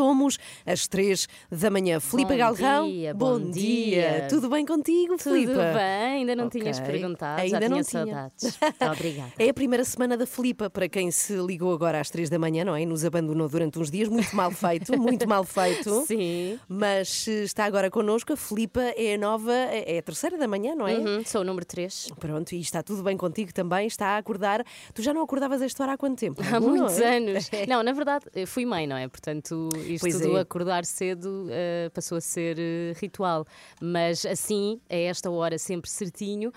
Somos às três da manhã. Filipe Bom Galrão, dia, bom, bom dia. dia. Tudo bem contigo, Tudo Filipe? bem, ainda não Ok. tinhas perguntado, Ainda já não tinha saudades. Obrigada. É a primeira semana da Filipa, para quem se ligou agora às três da manhã, não é? E nos abandonou durante uns dias, muito mal feito, muito mal feito. Sim. Mas se está agora connosco, a Filipa é a nova, é é a terceira da manhã, não é? Uhum, sou o número 3. Pronto, e está tudo bem contigo também, está a acordar. Tu já não acordavas a esta hora há quanto tempo? Há Algum, muitos não é? anos. Não, na verdade, fui mãe, não é? Portanto, isto Pois do é. acordar cedo eh, passou a ser eh, ritual. Mas assim, a esta hora, sempre certinho,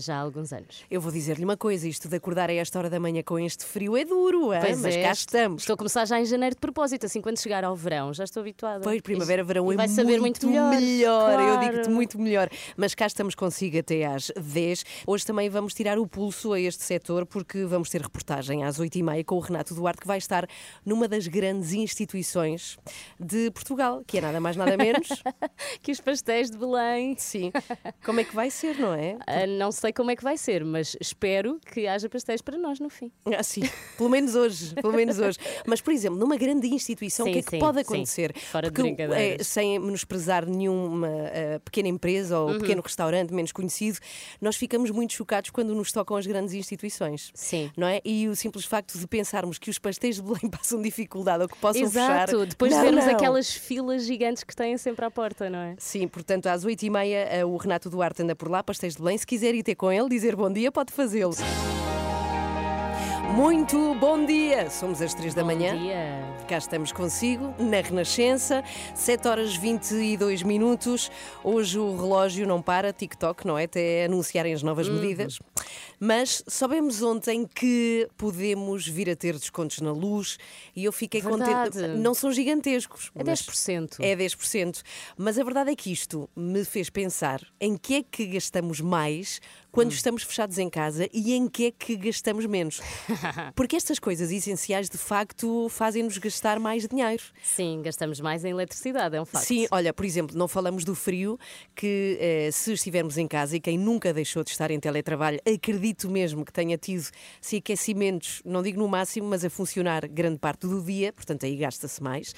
já há alguns anos. Eu vou dizer-lhe uma coisa: isto de acordar a esta hora da manhã com este frio é duro, mas é, cá est- estamos. Estou a começar já em janeiro de propósito, assim, quando chegar ao verão, já estou habituada. Pois, primavera, verão e é vai saber muito, melhor. Eu digo-te Claro. muito melhor. Mas cá estamos consigo até às 10. Hoje também vamos tirar o pulso a este setor, porque vamos ter reportagem às 8h30 com o Renato Duarte, que vai estar numa das grandes instituições de Portugal, que é nada mais nada menos. Que os pastéis de Belém. Sim. Como é que vai ser, não é? Ah, não sei como é que vai ser, mas espero que haja pastéis para nós no fim. Ah, sim, pelo menos hoje, pelo menos hoje. Mas, por exemplo, numa grande instituição, Sim, o que é que sim, pode sim. acontecer? Fora de Porque, brincadeiras. eh, sem menosprezar nenhuma eh, pequena empresa Uhum. ou pequeno restaurante menos conhecido, nós ficamos muito chocados quando nos tocam as grandes instituições. Sim. Não é? E o simples facto de pensarmos que os pastéis de Belém passam dificuldade ou que possam Exato, fechar. depois Não, de vermos não. aquelas filas gigantes que têm sempre à porta, não é? Sim, portanto, às 8h30 eh, o Renato Duarte anda por lá, pastéis de Belém. Se quiser ir ter com ele, dizer bom dia, pode fazê-lo. Muito bom dia! Somos às 3 da manhã. Bom dia. Cá estamos consigo, na Renascença, 7 horas 22 minutos. Hoje o relógio não para, TikTok, não é? Até anunciarem as novas medidas. Mas soubemos ontem que podemos vir a ter descontos na luz e eu fiquei Verdade. contente. Não são gigantescos. É mas 10%. É 10%. Mas a verdade é que isto me fez pensar em que é que gastamos mais quando estamos fechados em casa e em que é que gastamos menos. Porque estas coisas essenciais, de facto, fazem-nos gastar mais dinheiro. Sim, gastamos mais em eletricidade, é um facto. Sim, olha, por exemplo, não falamos do frio, que eh, se estivermos em casa e quem nunca deixou de estar em teletrabalho, acredito mesmo que tenha tido se aquecimentos, não digo no máximo, mas a funcionar grande parte do dia, portanto aí gasta-se mais.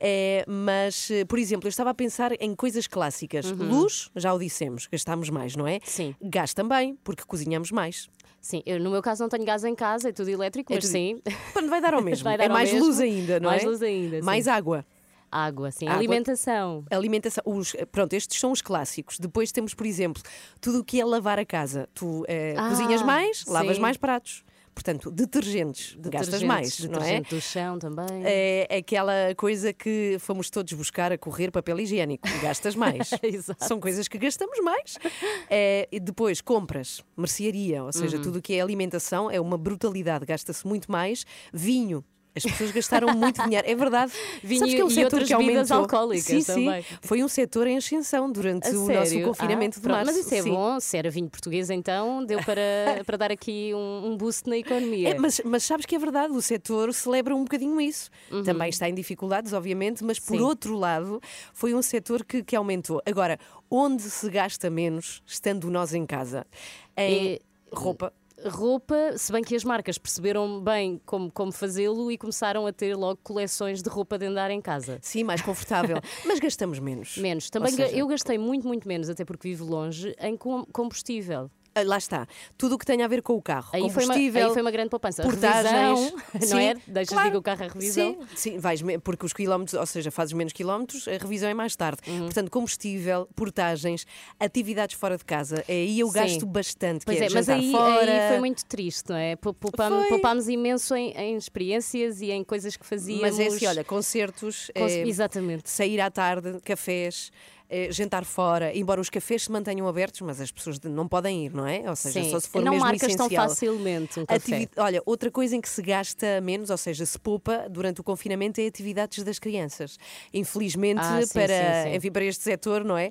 Eh, mas, eh, por exemplo, eu estava a pensar em coisas clássicas. Luz, já o dissemos, gastamos mais, não é? Uhum. Sim. Gás também, porque cozinhamos mais. Sim, eu, no meu caso não tenho gás em casa, é tudo elétrico, É mas tudo- sim. Quando vai dar ao mesmo. Vai dar é ao mais mesmo. luz ainda, não Mais é? luz ainda, sim. Mais água. Água, sim. Água. Alimentação. Alimentação, os, pronto, estes são os clássicos. Depois temos, por exemplo, tudo o que é lavar a casa. Tu eh, Ah, cozinhas mais, lavas sim. mais pratos. Portanto, detergentes, gastas mais, não é? Detergente do chão também. É aquela coisa que fomos todos buscar a correr papel higiênico. Gastas mais. São coisas que gastamos mais. É, e depois, compras, mercearia, ou seja, Uhum. tudo o que é alimentação é uma brutalidade, gasta-se muito mais. Vinho. As pessoas gastaram muito dinheiro, é verdade. Vinho Sabes que é um e setor que bebidas aumentou. alcoólicas sim, também. Sim, foi um setor em ascensão durante A o nosso sério? confinamento Ah, de pronto, março. Mas isso é Sim. bom, se era vinho português então, deu para, para dar aqui um, um boost na economia. É, mas, mas sabes que é verdade, o setor celebra um bocadinho isso. Também está em dificuldades, obviamente, mas por Uhum. Outro lado, foi um setor que, que aumentou. Agora, onde se gasta menos estando nós em casa? Em É- roupa. Roupa, se bem que as marcas perceberam bem como, como fazê-lo e começaram a ter logo coleções de roupa de andar em casa. Sim, mais confortável. mas gastamos menos. Menos. Também seja, eu gastei muito, muito menos, até porque vivo longe, em com- combustível. Ah, Lá está. Tudo o que tem a ver com o carro. Aí foi, uma, combustível, aí foi uma grande poupança. A portagens. revisão, não Sim, é? Deixas claro. de ir o carro à revisão. Sim, sim vais, porque os quilómetros, ou seja, fazes menos quilómetros, a revisão é mais tarde. Portanto, combustível, portagens, atividades fora de casa. É aí eu Sim. gasto bastante. Pois que é, é, mas aí, fora. aí foi muito triste, não é? Pou- Poupámos, poupámos imenso em, em experiências e em coisas que fazíamos. Mas é assim, olha, concertos, Cons- eh, Exatamente. sair à tarde, cafés, eh, jantar fora, embora os cafés se mantenham abertos, mas as pessoas não podem ir, não é? Ou seja, Sim, só se for não mesmo marcas tão essencial. facilmente um. Ativi- Olha, outra coisa em que se gasta menos, ou seja, se poupa durante o confinamento, é atividades das crianças. Infelizmente, Ah, sim, para, sim, sim. Enfim, para este setor, não é?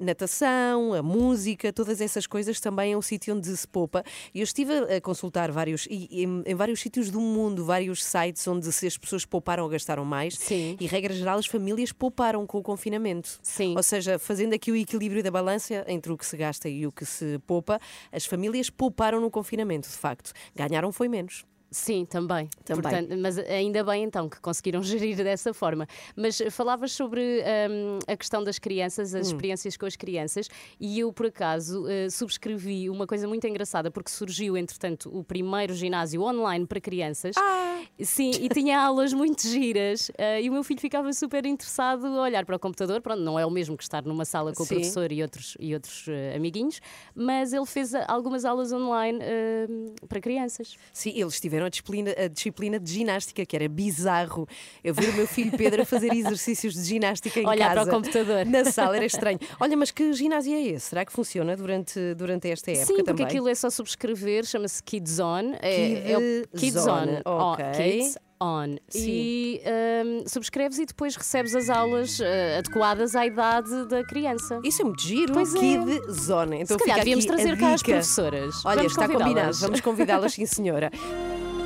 A natação, a música, todas essas coisas também é um sítio onde se poupa. E eu estive a consultar vários, em, em vários sítios do mundo, vários sites onde se as pessoas pouparam ou gastaram mais. Sim. E, regra geral, as famílias pouparam com o confinamento. Sim. Ou seja, fazendo aqui o equilíbrio da balança entre o que se gasta e o que se poupa, as famílias pouparam no confinamento, de facto. Ganharam foi menos. Sim, também. Também. Portanto, mas ainda bem então que conseguiram gerir dessa forma. Mas falavas sobre hum, a questão das crianças, Hum. as experiências com as crianças, e eu, por acaso, eh, subscrevi uma coisa muito engraçada, porque surgiu, entretanto, o primeiro ginásio online para crianças. Ah! Sim, e tinha aulas muito giras, eh, e o meu filho ficava super interessado a olhar para o computador. Pronto, não é o mesmo que estar numa sala com Sim. o professor e outros, e outros eh, amiguinhos, mas ele fez algumas aulas online eh, para crianças. Sim, eles tiveram a disciplina, a disciplina de ginástica, que era bizarro. Eu vi o meu filho Pedro a fazer exercícios de ginástica em Olhar para casa. o computador. Na sala, era estranho. Olha, mas que ginásio é esse? Será que funciona durante, durante esta época Sim, porque também? aquilo é só subscrever, chama-se Kids On. É, é o Kids Kids On. Oh, ok. Kids On. E hum, subscreves e depois recebes as aulas eh, adequadas à idade da criança. Isso é muito giro, Pois é. Kid Zone. Então Se calhar devíamos trazer cá as professoras. Olha, Vamos está combinado, convidá-las. vamos convidá-las, sim senhora.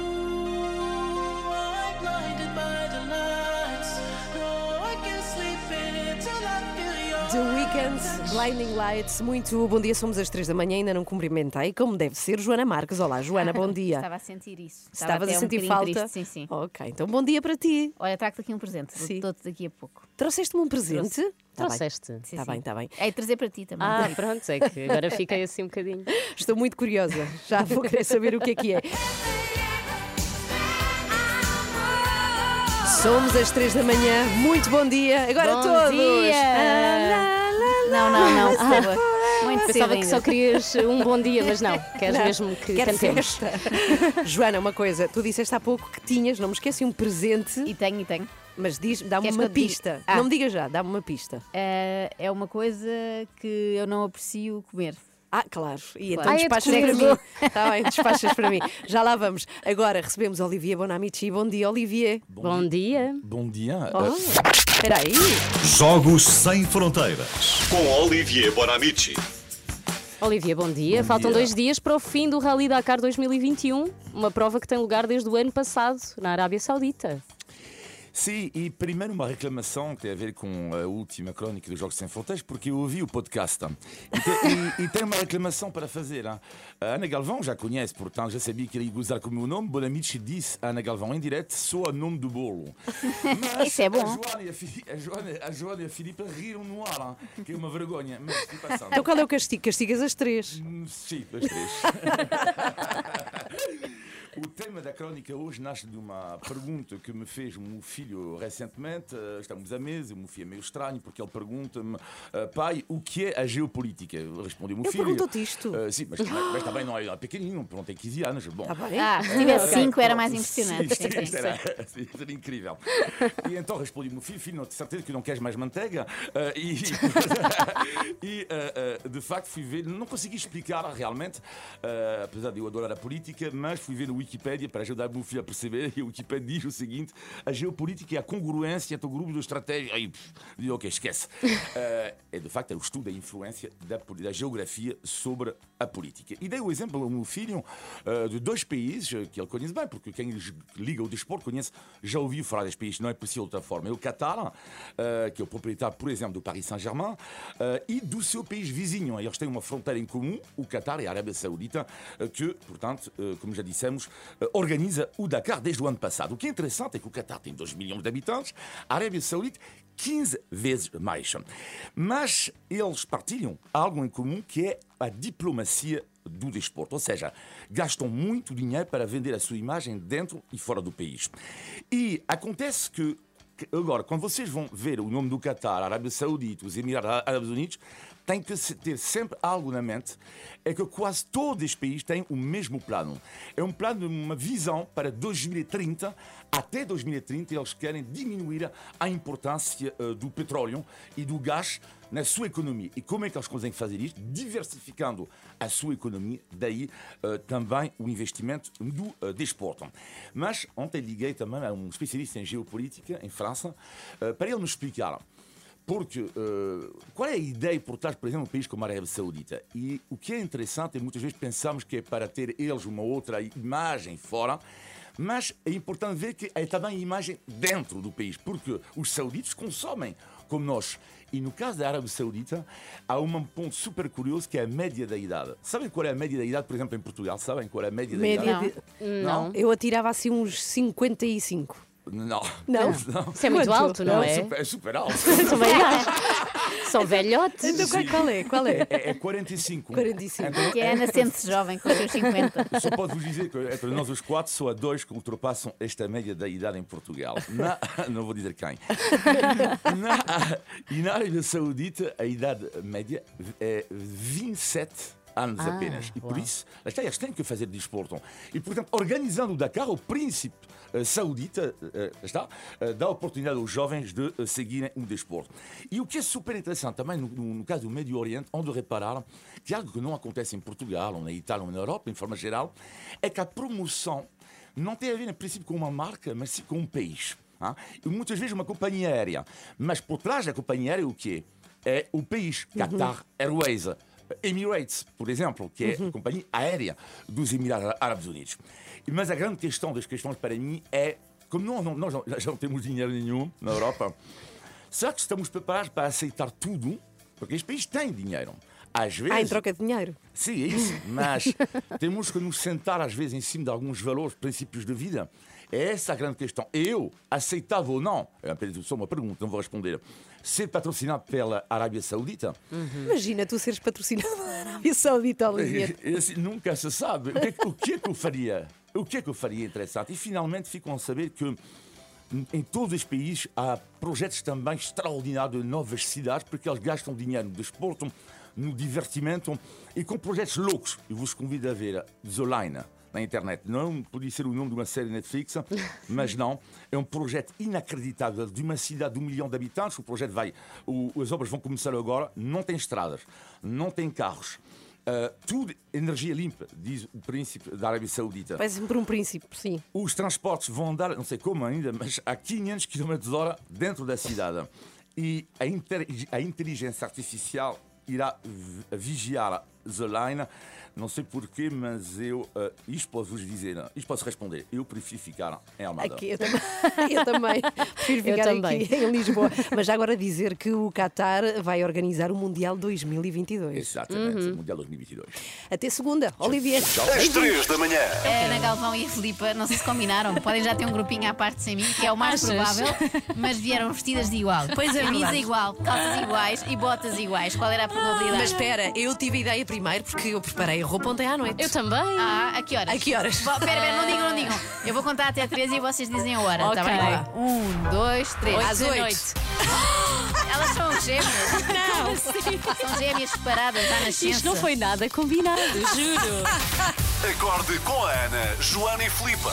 Weeknd, Blinding Lights, muito bom dia, somos às três da manhã, ainda não cumprimentei, como deve ser, Joana Marques. Olá, Joana, bom dia. Estava a sentir isso. Estava Estavas a um sentir bocadinho falta? triste, Sim, sim. Ok, então bom dia para ti. Olha, trago-te aqui um presente. Sim. Dou-te daqui a pouco. Trouxeste-me um presente? Tá bem. Trouxeste. Sim, Está bem, está bem. É trazer para ti também. Ah, pronto, é que agora fiquei assim um bocadinho. Estou muito curiosa, já vou querer saber o que é que é. Somos às três da manhã, muito bom dia. Agora Bom todos! dia! Ah, Não, não, não. cedo. Muito cedo Pensava que só querias um bom dia, mas não, queres Não, mesmo que quero cantemos. festa. Joana, uma coisa, tu disseste há pouco que tinhas, não me esqueci, um presente, E tenho, e tenho. mas diz, dá-me Queres uma que eu te diga? pista. Ah. Não me diga já, dá-me uma pista. Eh, é uma coisa que eu não aprecio comer. Ah, claro. E então Claro. Ah, é de despachas para comer. mim. Está bem, despachas para mim. Já lá vamos. Agora recebemos Olivier Bonamici. Bom dia, Olivier. Bom dia. Bom dia. Oh, Espera aí. Jogos Sem Fronteiras. Com Olivier Bonamici. Olivia, bom dia. Bom Faltam dia. dois dias para o fim do Rally Dakar 2021, uma prova que tem lugar desde o ano passado, na Arábia Saudita. Sim, e primeiro uma reclamação que tem a ver com a última crónica dos Jogos Sem Fronteiras, porque eu ouvi o podcast e, te- e- e tenho uma reclamação para fazer. hein. A Ana Galvão já conhece, portanto já sabia que ele ia gozar com o meu nome. Bonamici disse a Ana Galvão em direto: sou a nome do bolo. Mas Isso é bom. A Joana e a, a Joana, a Joana e a Filipe riram no ar, hein, que é uma vergonha. Mas. Então qual é o castigo? Castigas as três. Hum, Sim, as três. O tema da crónica hoje nasce de uma pergunta que me fez o meu filho recentemente. Eh, Estamos à mesa, o meu filho é meio estranho porque ele pergunta-me, eh, pai, o que é a geopolítica? Eu respondi ao meu Ele filho. perguntou-te isto? "Eh, sim, mas, mas também não é pequenino, pronto, tem 15 anos. Bom, bem? Ah, se tivesse Ok. cinco era mais impressionante. Sim, Sim, sim. era, era incrível. E então respondi ao meu filho, filho, não tenho certeza que não queres mais manteiga? Eh, e e, eh, eh, de facto fui ver, não consegui explicar realmente, apesar de eu adorar a política, mas fui ver no Wikipédia para ajudar o meu filho a perceber. E o Wikipédia diz o seguinte: a geopolítica é a congruência entre o grupo de estratégia. Aí, digo, ok, esquece. Eh, é de facto é o estudo da influência da, da geografia sobre a política. E dei o exemplo ao meu filho eh, de dois países eh, que ele conhece bem, porque quem liga o desporto conhece, já ouviu falar destes países, não é possível de outra forma. É o Qatar, eh, que é o proprietário, por exemplo, do Paris Saint-Germain, e do seu país vizinho. Eles têm uma fronteira em comum, o Qatar e a Arábia Saudita, que, portanto, como já dissemos, organiza o Dakar desde o ano passado. O que é interessante é que o Qatar tem 2 milhões de habitantes, a Arábia Saudita 15 vezes mais. Mas eles partilham algo em comum que é a diplomacia do desporto, ou seja, gastam muito dinheiro para vender a sua imagem dentro e fora do país. E acontece que agora, quando vocês vão ver o nome do Qatar, Arábia Saudita, os Emirados Árabes Unidos, tem que ter sempre algo na mente, é que quase todos os países têm o mesmo plano. É um plano, uma visão para 2030. Até 2030 eles querem diminuir a importância eh, do petróleo e do gás na sua economia. E como é que eles conseguem fazer isto? Diversificando a sua economia, daí eh, também o investimento do eh, desporto. Mas ontem liguei também a um especialista em geopolítica em França eh, para ele me explicar porque eh, qual é a ideia por trás, por exemplo, de um país como a Arábia Saudita? E o que é interessante é muitas vezes pensamos que é para ter eles uma outra imagem fora, mas é importante ver que é também a imagem dentro do país, porque os sauditos consomem como nós. E no caso da Arábia Saudita, há um ponto super curioso que é a média da idade. Sabem qual é a média da idade, por exemplo, em Portugal? Sabem qual é a média, Média da idade? de- Não. Eu atirava assim uns 55. Não. Não? Isso é muito Quanto? alto, não É é? super, é super alto. Também acho. São velhotes. Então qual- qual é? Qual é? É, é 45. 45. Então, Que é Ana sente-se jovem com os seus 50. Eu só posso vos dizer que entre nós os quatro, só há dois que ultrapassam esta média da idade em Portugal. Na, não vou dizer quem. Na, e na Arábia Saudita, a idade média é 27 anos apenas. E por isso, está, eles têm que fazer desporto. E, portanto, organizando o Dakar, o príncipe eh, saudita lá está, eh, dá oportunidade aos jovens de seguirem um desporto. E o que é super interessante também no, no- caso do Médio Oriente, onde reparar que algo que não acontece em Portugal, ou na Itália, ou na Europa, em forma geral, é que a promoção não tem a ver, em princípio, com uma marca, mas sim com um país. ah? E muitas vezes uma companhia aérea. Mas por trás da companhia aérea, o quê? É o país. Qatar Airways. Emirates, por exemplo, que é a companhia aérea dos Emirados Árabes Unidos. Mas a grande questão das questões para mim é, como nós não, nós não, já não temos dinheiro nenhum na Europa, será que estamos preparados para aceitar tudo? Porque este país tem dinheiro. Às vezes, Ah, em troca de dinheiro. Sim, é isso. Mas temos que nos sentar, às vezes, em cima de alguns valores, princípios de vida. É essa a grande questão. Eu aceitava ou não, é apenas só uma pergunta, não vou responder, ser patrocinado pela Arábia Saudita? Imagina tu seres patrocinado da Arábia Saudita, Olivia. É assim, nunca se sabe. O que, é, que- o que é que eu faria? O que é que eu faria interessante? E finalmente ficam a saber que em todos os países há projetos também extraordinários de novas cidades, porque eles gastam dinheiro no desporto, no divertimento e com projetos loucos. Eu vos convido a ver Zolaina na internet. Não podia ser o nome de uma série Netflix, mas não. É um projeto inacreditável de uma cidade de um milhão de habitantes. O projeto vai. o- as obras vão começar agora. Não tem estradas, não tem carros. Uh, tudo energia limpa, diz o príncipe da Arábia Saudita. Vai sempre um príncipe, sim. Os transportes vão andar, não sei como ainda, mas a 500 km hora dentro da cidade. E a, a inteligência artificial irá vi- vigiar Zolaina. Não sei porquê, mas eu. Uh, isto posso vos dizer, isto posso responder. Eu prefiro ficar em Almada. Aqui, eu também. eu também. Prefiro Eu ficar também. aqui em Lisboa. Mas já agora dizer que o Qatar vai organizar o Mundial 2022. Exatamente, Uhum. Mundial 2022. Até segunda. Olivia. Às três da manhã. A Ana Galvão e a Filipa não se combinaram. Podem já ter um grupinho à parte sem mim, que é o mais Achas? provável, mas vieram vestidas de igual. Pois é Camisa verdade. igual, calças iguais e botas iguais. Qual era a probabilidade? Mas espera, eu tive a ideia primeiro porque eu preparei a roupa ontem à noite. Eu também. Ah, a que horas? A que horas? Bo- Pera, pera, não digam, não digam. Eu vou contar até três e vocês dizem a hora, Ok. tá bem? Um, dois, três. Às da oito. noite. Elas são gêmeas. Não. São gêmeas separadas à nascença. Isto não foi nada combinado, juro. Acorde com a Ana, Joana e Filipa.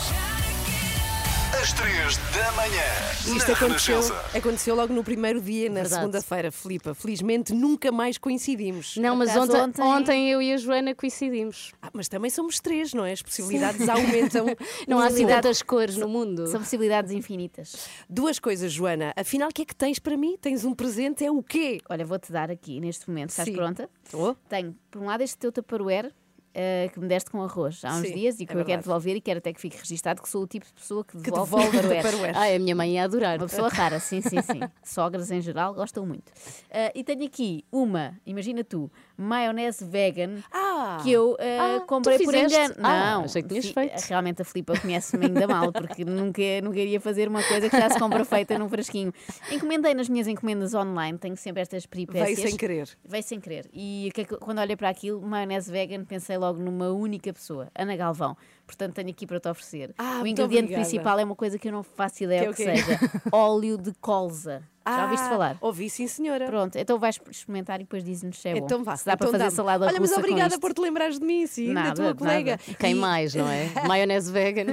Às três da manhã. Isto aconteceu, aconteceu logo no primeiro dia, na Verdade. segunda-feira, Filipa. Felizmente nunca mais coincidimos. Não, mas ontem, ontem- ontem eu e a Joana coincidimos. Ah, mas também somos três, não é? As possibilidades aumentam. Não há assim tantas cores no mundo. São possibilidades infinitas. Duas coisas, Joana. Afinal, o que é que tens para mim? Tens um presente, é o quê? Olha, vou-te dar aqui neste momento. Estás Sim. pronta? Oh. Tenho, por um lado, este teu Tupperware. Eh, que me deste com arroz há uns Sim, dias e é que eu quero devolver e quero até que fique registado que sou o tipo de pessoa que Que devolve, devolve Tupperware. Tupperware. Ai, a minha mãe ia adorar. Uma pessoa rara, sim, sim, sim. Sogras em geral gostam muito. Ah, e tenho aqui uma, imagina tu, maionese vegan Ah! que eu ah, Ah, comprei por engano. Ah, Não, achei que tinhas feito. realmente a Filipa conhece-me ainda mal, porque nunca, nunca iria fazer uma coisa que já se compra feita num frasquinho. Encomendei nas minhas encomendas online, tenho sempre estas peripécias. Veio sem querer. Veio sem querer. E é que- quando olhei para aquilo, maionese vegan, pensei logo numa única pessoa, Ana Galvão. Portanto, tenho aqui para te oferecer. Ah, o ingrediente obrigada. principal é uma coisa que eu não faço ideia Que é o que, o quê? seja: óleo de colza. Já ouviste Ah, falar? Ouvi, sim, senhora. Pronto, então vais experimentar e depois dizes-nos se é bom. Então vá. Se dá então para fazer salada Olha, mas obrigada por te lembrares de mim, sim, da Nada, tua colega. nada. Quem E- mais, não é? Maionese vegan.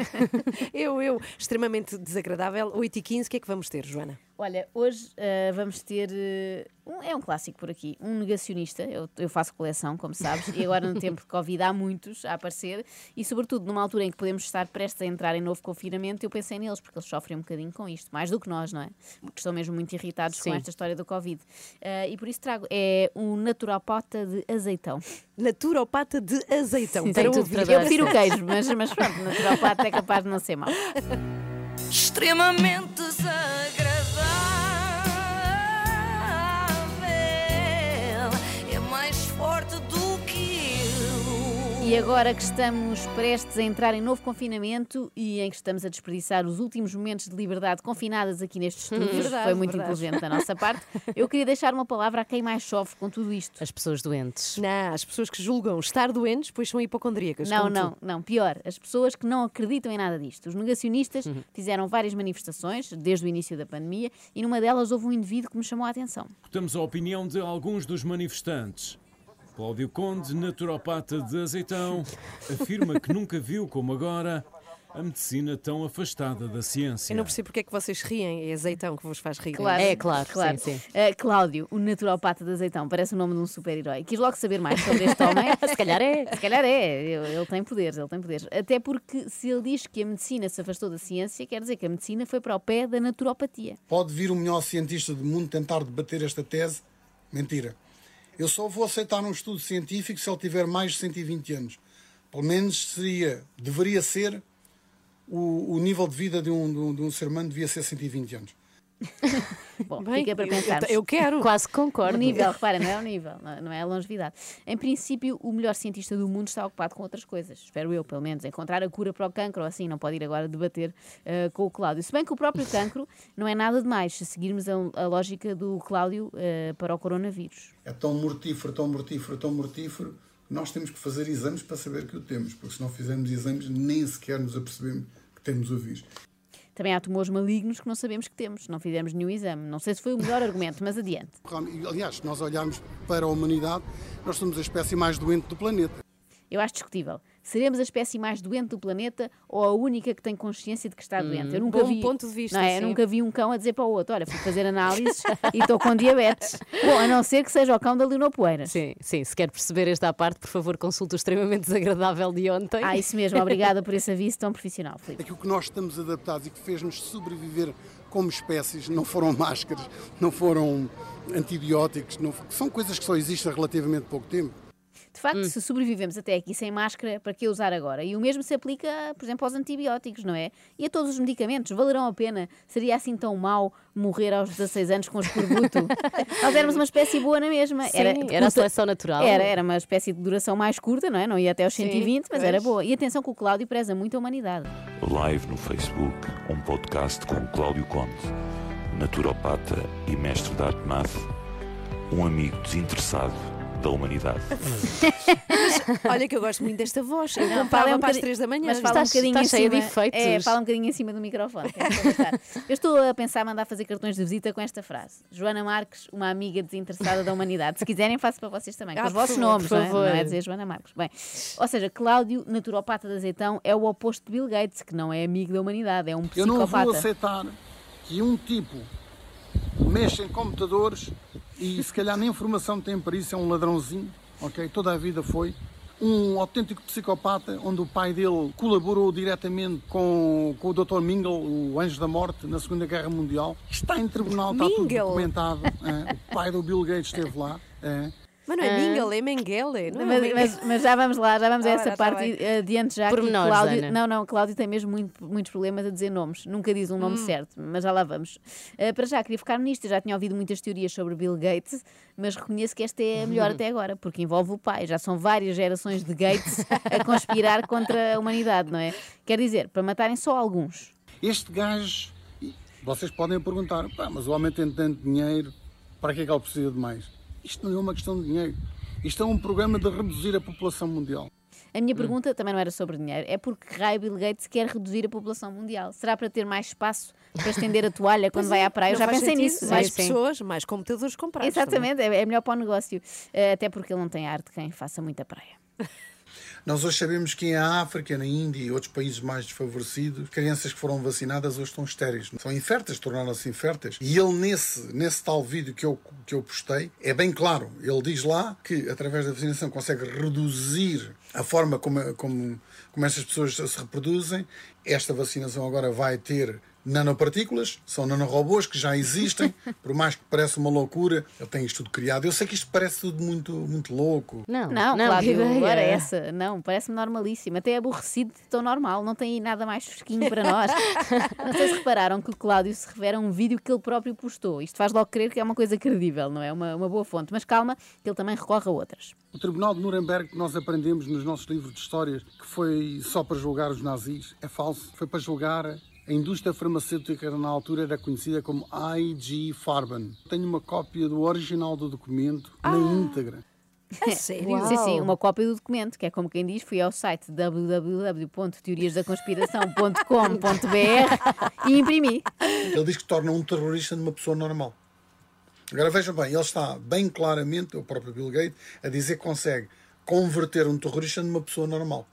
Eu, eu, extremamente desagradável. 8 e 15, o que é que vamos ter, Joana? Olha, hoje ah, vamos ter. eh, um- é um clássico por aqui. Um negacionista. Eu, eu faço coleção, como sabes, e agora no tempo de Covid há muitos a aparecer. E sobretudo numa altura em que podemos estar prestes a entrar em novo confinamento, eu pensei neles, porque eles sofrem um bocadinho com isto, mais do que nós, não é? Porque estão mesmo muito irritados Sim. com esta história do Covid. Ah, e por isso trago. É um naturopata de azeitão. Naturopata de azeitão. Sim, para tem tudo ouvir. para Eu prefiro o queijo, mas, mas pronto, naturopata é capaz de não ser mau. extremamente desagradável. E agora que estamos prestes a entrar em novo confinamento e em que estamos a desperdiçar os últimos momentos de liberdade confinadas aqui nestes estúdios, Verdade, foi muito verdade. inteligente da nossa parte, eu queria deixar uma palavra a quem mais sofre com tudo isto. As pessoas doentes. Não, as pessoas que julgam estar doentes, pois são hipocondríacas. Não, como tu. não, não, pior, as pessoas que não acreditam em nada disto. Os negacionistas Uhum. fizeram várias manifestações desde o início da pandemia e numa delas houve um indivíduo que me chamou a atenção. Temos a opinião de alguns dos manifestantes. Cláudio Conde, naturopata de azeitão, afirma que nunca viu como agora a medicina tão afastada da ciência. Eu não percebo porque é que vocês riem. É azeitão que vos faz rir. Claro, É, claro, claro. sim, sim. Uh, Cláudio, o naturopata de azeitão, parece o nome de um super-herói. Quis logo saber mais sobre este homem. Se calhar é. Se calhar é, ele ele tem poderes, ele tem poderes. Até porque se ele diz que a medicina se afastou da ciência, quer dizer que a medicina foi para o pé da naturopatia. Pode vir o melhor cientista do mundo tentar debater esta tese? Mentira. Eu só vou aceitar um estudo científico se ele tiver mais de 120 anos. Pelo menos seria, deveria ser, o, o nível de vida de um, de, um, de um ser humano devia ser 120 anos. Bom, Bem, fica para pensar. eu, eu quero. Quase concordo. O nível, repara, não é o nível, não- não é a longevidade. Em princípio, o melhor cientista do mundo está ocupado com outras coisas. Espero eu, pelo menos. Encontrar a cura para o cancro, ou assim, não pode ir agora debater eh, com o Cláudio. Se bem que o próprio cancro não é nada demais, se seguirmos a, a lógica do Cláudio eh, para o coronavírus. É tão mortífero, tão mortífero, tão mortífero, nós temos que fazer exames para saber que o temos, porque se não fizermos exames, nem sequer nos apercebemos que temos o vírus. Também há tumores malignos que não sabemos que temos, não fizemos nenhum exame. Não sei se foi o melhor argumento, mas adiante. Aliás, se nós olharmos para a humanidade, nós somos a espécie mais doente do planeta. Eu acho discutível. Seremos a espécie mais doente do planeta ou a única que tem consciência de que está doente? Eu nunca bom vi, ponto de vista, Não é? Eu nunca vi um cão a dizer para o outro: Olha, fui fazer análises e estou com diabetes. Bom, a não ser que seja o cão da Leonor Poeiras. Sim, sim. Se quer perceber esta parte, por favor, consulte o extremamente desagradável de ontem. Ah, isso mesmo. Obrigada por esse aviso tão profissional, Filipe. Aquilo que nós estamos adaptados e que fez-nos sobreviver como espécies não foram máscaras, não foram antibióticos, não, são coisas que só existem há relativamente pouco tempo. De facto, se sobrevivemos até aqui sem máscara, para que usar agora? E o mesmo se aplica, por exemplo, aos antibióticos, não é? E a todos os medicamentos. Valerão a pena? Seria assim tão mau morrer aos 16 anos com escorbuto? Nós éramos uma espécie boa na mesma. Sim, era a seleção natural. Era, era uma espécie de duração mais curta, não é? Não ia até aos 120, mas era boa. E atenção que o Cláudio preza muito a humanidade. Live no Facebook, um podcast com Cláudio Conde, naturopata e mestre de arte math, um amigo desinteressado da humanidade. Olha que eu gosto muito desta voz. Eu Não, fala um para as 3 da manhã. Mas fala um Estás- bocadinho estás em cheia de cima, efeitos. É, fala um bocadinho em cima do microfone. Eu estou a pensar mandar fazer cartões de visita com esta frase. Joana Marques, uma amiga desinteressada da humanidade. Se quiserem, faço para vocês também. Com Ah, os vossos favor, nomes, por não é? favor. não é dizer Joana Marques. Bem, ou seja, Cláudio, naturopata de azeitão, é o oposto de Bill Gates, que não é amigo da humanidade, é um Eu não psicopata. vou aceitar que um tipo mexa em computadores e se calhar nem informação tem para isso, é um ladrãozinho, ok? Toda a vida foi. Um autêntico psicopata, onde o pai dele colaborou diretamente com, com o Dr. Mingle, o anjo da morte, na Segunda Guerra Mundial. Está em tribunal, está tudo Mingle? documentado. é. O pai do Bill Gates esteve lá. é. Mas não é Mingle, é Mengele. Não é Mas, mas- mas já vamos lá, já vamos a essa tá parte bem. e adiante já. que Pormenores, Cláudio, Ana. não, não, Cláudio tem mesmo muito- muitos problemas a dizer nomes. Nunca diz um nome Hum. certo, mas já lá vamos. Uh, para já, queria focar nisto. Eu já tinha ouvido muitas teorias sobre Bill Gates, mas reconheço que esta é a melhor até agora, porque envolve o pai. Já são várias gerações de Gates a conspirar contra a humanidade, não é? Quer dizer, para matarem só alguns. Este gajo, vocês podem perguntar, "Pá, mas o homem tem tanto dinheiro, para que é que ele precisa de mais? Isto não é uma questão de dinheiro. Isto é um programa de reduzir a população mundial. A minha pergunta também não era sobre dinheiro, é porque raio Bill Gates quer reduzir a população mundial. Será para ter mais espaço para estender a toalha quando vai à praia? Eu já pensei sentido. nisso. Mais Sim, sim. pessoas, mais computadores comprados. também. Exatamente, é é melhor para o negócio. Eh, Até porque ele não tem arte quem faça muita praia. Nós hoje sabemos que em África, na Índia e outros países mais desfavorecidos, crianças que foram vacinadas hoje estão estéreis. São inférteis, tornaram-se inférteis. E ele, nesse, nesse tal vídeo que eu, que eu postei, é bem claro. Ele diz lá que, através da vacinação, consegue reduzir a forma como, como, como essas pessoas se reproduzem. Esta vacinação agora vai ter nanopartículas, são nanorobôs que já existem, por mais que pareça uma loucura, ele tem isto tudo criado. Eu sei que isto parece tudo muito, muito louco. Não, Não, não, Cláudio, que ideia. agora essa. Não, parece-me normalíssimo. Até aborrecido de tão normal. Não tem nada mais fresquinho para nós. não sei se repararam que o Cláudio se refere a um vídeo que ele próprio postou. Isto faz logo crer que é uma coisa credível, não é? Uma, uma boa fonte. Mas calma, que ele também recorre a outras. O Tribunal de Nuremberg, que nós aprendemos nos nossos livros de histórias, que foi só para julgar os nazis, é falso. Foi para julgar a indústria farmacêutica na altura era conhecida como IG Farben. Tenho uma cópia do original do documento na íntegra. A sério? Sim, sim, uma cópia do documento, que é como quem diz, fui ao site www.teoriasdaconspiração.com.br e imprimi. Ele diz que torna um terrorista numa pessoa normal. Agora vejam bem, ele está bem claramente, o próprio Bill Gates, a dizer que consegue converter um terrorista numa pessoa normal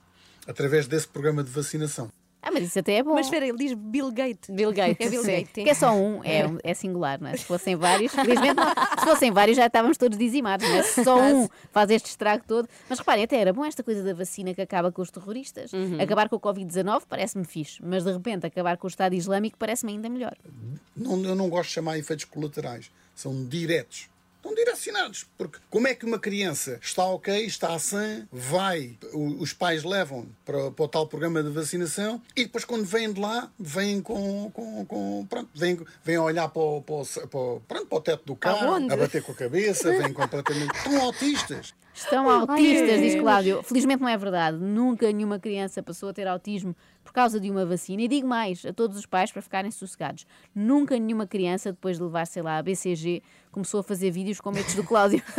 através desse programa de vacinação. Ah, mas isso até é bom. Mas espera, ele diz Bill Gates. Bill Gates. É Bill sim. Gates. Que é só um, é, um- é singular, não é? Se fossem vários, felizmente não. Se fossem vários já estávamos todos dizimados, não é? Se só um faz este estrago todo. Mas reparem, até era bom esta coisa da vacina que acaba com os terroristas. Acabar com o Covid-19 parece-me fixe, mas de repente acabar com o Estado Islâmico parece-me ainda melhor. Não, eu não gosto de chamar efeitos colaterais, são diretos. Estão direcionados, porque como é que uma criança está ok, está sã, vai, os pais levam para, para o tal programa de vacinação e depois quando vêm de lá, vêm com, com, com pronto, vêm, vêm a olhar para o, para, o, para o- pronto, para o teto do carro, Aonde? a bater com a cabeça, vêm completamente, estão autistas. Estão autistas, diz Cláudio. Felizmente não é verdade. Nunca nenhuma criança passou a ter autismo por causa de uma vacina. E digo mais a todos os pais para ficarem sossegados. Nunca nenhuma criança, depois de levar, sei lá, a BCG, começou a fazer vídeos como estes do Cláudio.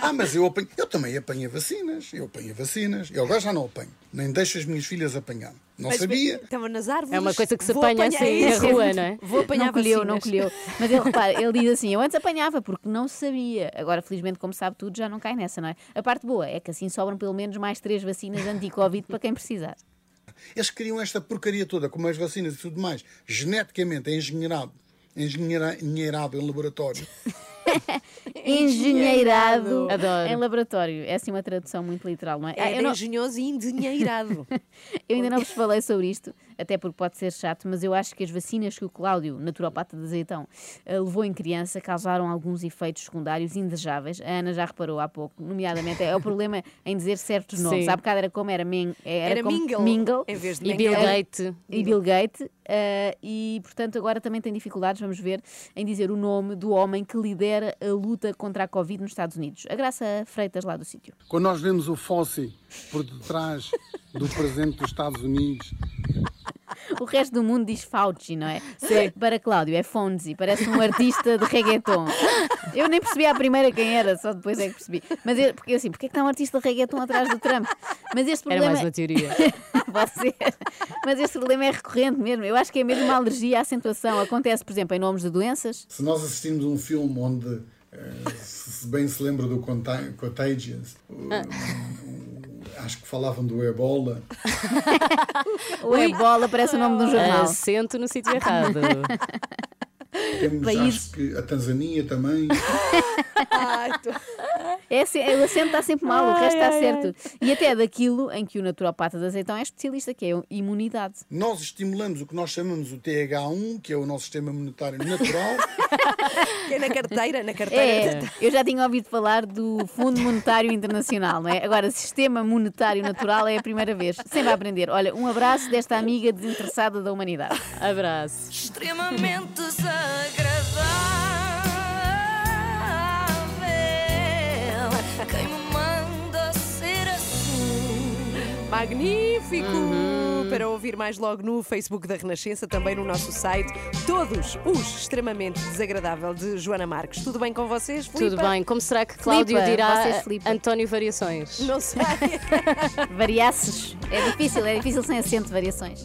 Ah, mas eu, apanho, eu também apanho vacinas, eu apanho vacinas, eu agora já não apanho, nem deixo as minhas filhas apanhar. Não Mas sabia. Estava nas árvores. É uma coisa que se apanha assim na rua, não é? Vou apanhar não colheu, vacinas. não colheu. Mas ele repara, ele diz assim: eu antes apanhava porque não sabia. Agora, felizmente, como sabe tudo, já não cai nessa, não é? A parte boa é que assim sobram pelo menos mais três vacinas anti-Covid para quem precisar. Eles criam esta porcaria toda, como as vacinas e tudo mais, geneticamente engenheirado, engenheira- engenheirado em laboratório. Engenheirado Adoro. em laboratório. É assim uma tradução muito literal, não é? Ah, É eu, não, engenhoso e endinheirado. eu ainda não vos falei sobre isto, até porque pode ser chato, mas eu acho que as vacinas que o Cláudio, naturopata de azeitão, eh, levou em criança causaram alguns efeitos secundários indesejáveis. A Ana já reparou há pouco, nomeadamente é o problema em dizer certos nomes. Sim. Há bocado era como era, men, era, Era como mingle, mingle em vez de E Bill. Gates. e Bill Gates, eh, e portanto agora também tem dificuldades, vamos ver, em dizer o nome do homem que lidera a luta contra a Covid nos Estados Unidos. A Graça Freitas lá do sítio. Quando nós vemos o Fauci por detrás do presidente dos Estados Unidos, O resto do mundo diz Fauci, não é? Sim. Para Cláudio é Fonzi, parece um artista de reggaeton. Eu nem percebi à primeira quem era, só depois é que percebi. Mas eu, porque assim, porque é que está um artista de reggaeton atrás do Trump? Mas este Era problema mais uma teoria. Pode ser. Mas este problema é recorrente mesmo. Eu acho que é mesmo uma alergia à acentuação. Acontece, por exemplo, em nomes de doenças. se nós assistimos um filme onde, eh, se bem se lembra do Conta- Contagious, o- acho que falavam do Ebola, O Ebola parece o nome de um jornal. Assento no sítio errado. temos Países. acho que a Tanzânia também. Ai, tô- É, o acento está sempre mal, o resto está certo. E até daquilo em que o naturopata de azeitão é especialista, que é a imunidade. Nós estimulamos o que nós chamamos o TH1, que é o nosso sistema imunitário natural, que é na carteira, na carteira. É, eu já tinha ouvido falar do Fundo Monetário Internacional, não é? Agora, Sistema Monetário Natural é a primeira vez. Sempre a aprender. Olha, um abraço desta amiga desinteressada da humanidade. Abraço. extremamente desagradável. Magnífico! Uhum. Para ouvir mais logo no Facebook da Renascença, também no nosso site, todos os extremamente desagradável de Joana Marques. Tudo bem com vocês? Tudo Filipa? bem. Como será que Cláudio Filipa, dirá Filipa. António Variações? Não sei. Variaços. É difícil, é difícil sem acento de variações.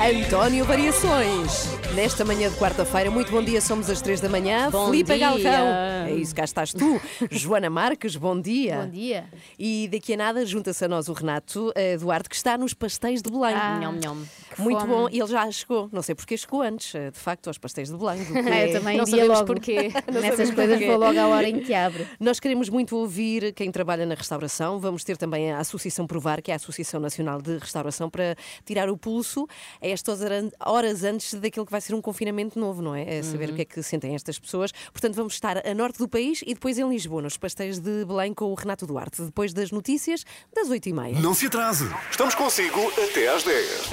António Variações. Nesta manhã de quarta-feira, muito bom dia, somos às três da manhã. Bom Filipe dia. Galrão. É isso, cá estás tu. Joana Marques, bom dia. Bom dia. E daqui a nada junta-se a nós o Renato eh, Duarte, que está nos pastéis de Belém. Ah, nham. que Muito fome. bom, e ele já chegou. Não sei porque chegou antes, eh, de facto, aos pastéis de Belém. do que é. eu também Não iria sabemos logo. porquê. Nessas sabemos coisas porquê. vou logo à hora em que abre. Nós queremos muito ouvir quem trabalha na restauração. Vamos ter também a Associação Provar, que é a Associação Nacional de Restauração, para tirar o pulso a estas horas- antes daquilo que vai ser um confinamento novo, não é? É saber o que é que sentem estas pessoas. Portanto, vamos estar a norte do país e depois em Lisboa, nos pastéis de Belém, com o Renato Duarte. Depois das notícias, das 8h30. Não se atrase. Estamos consigo até às 10.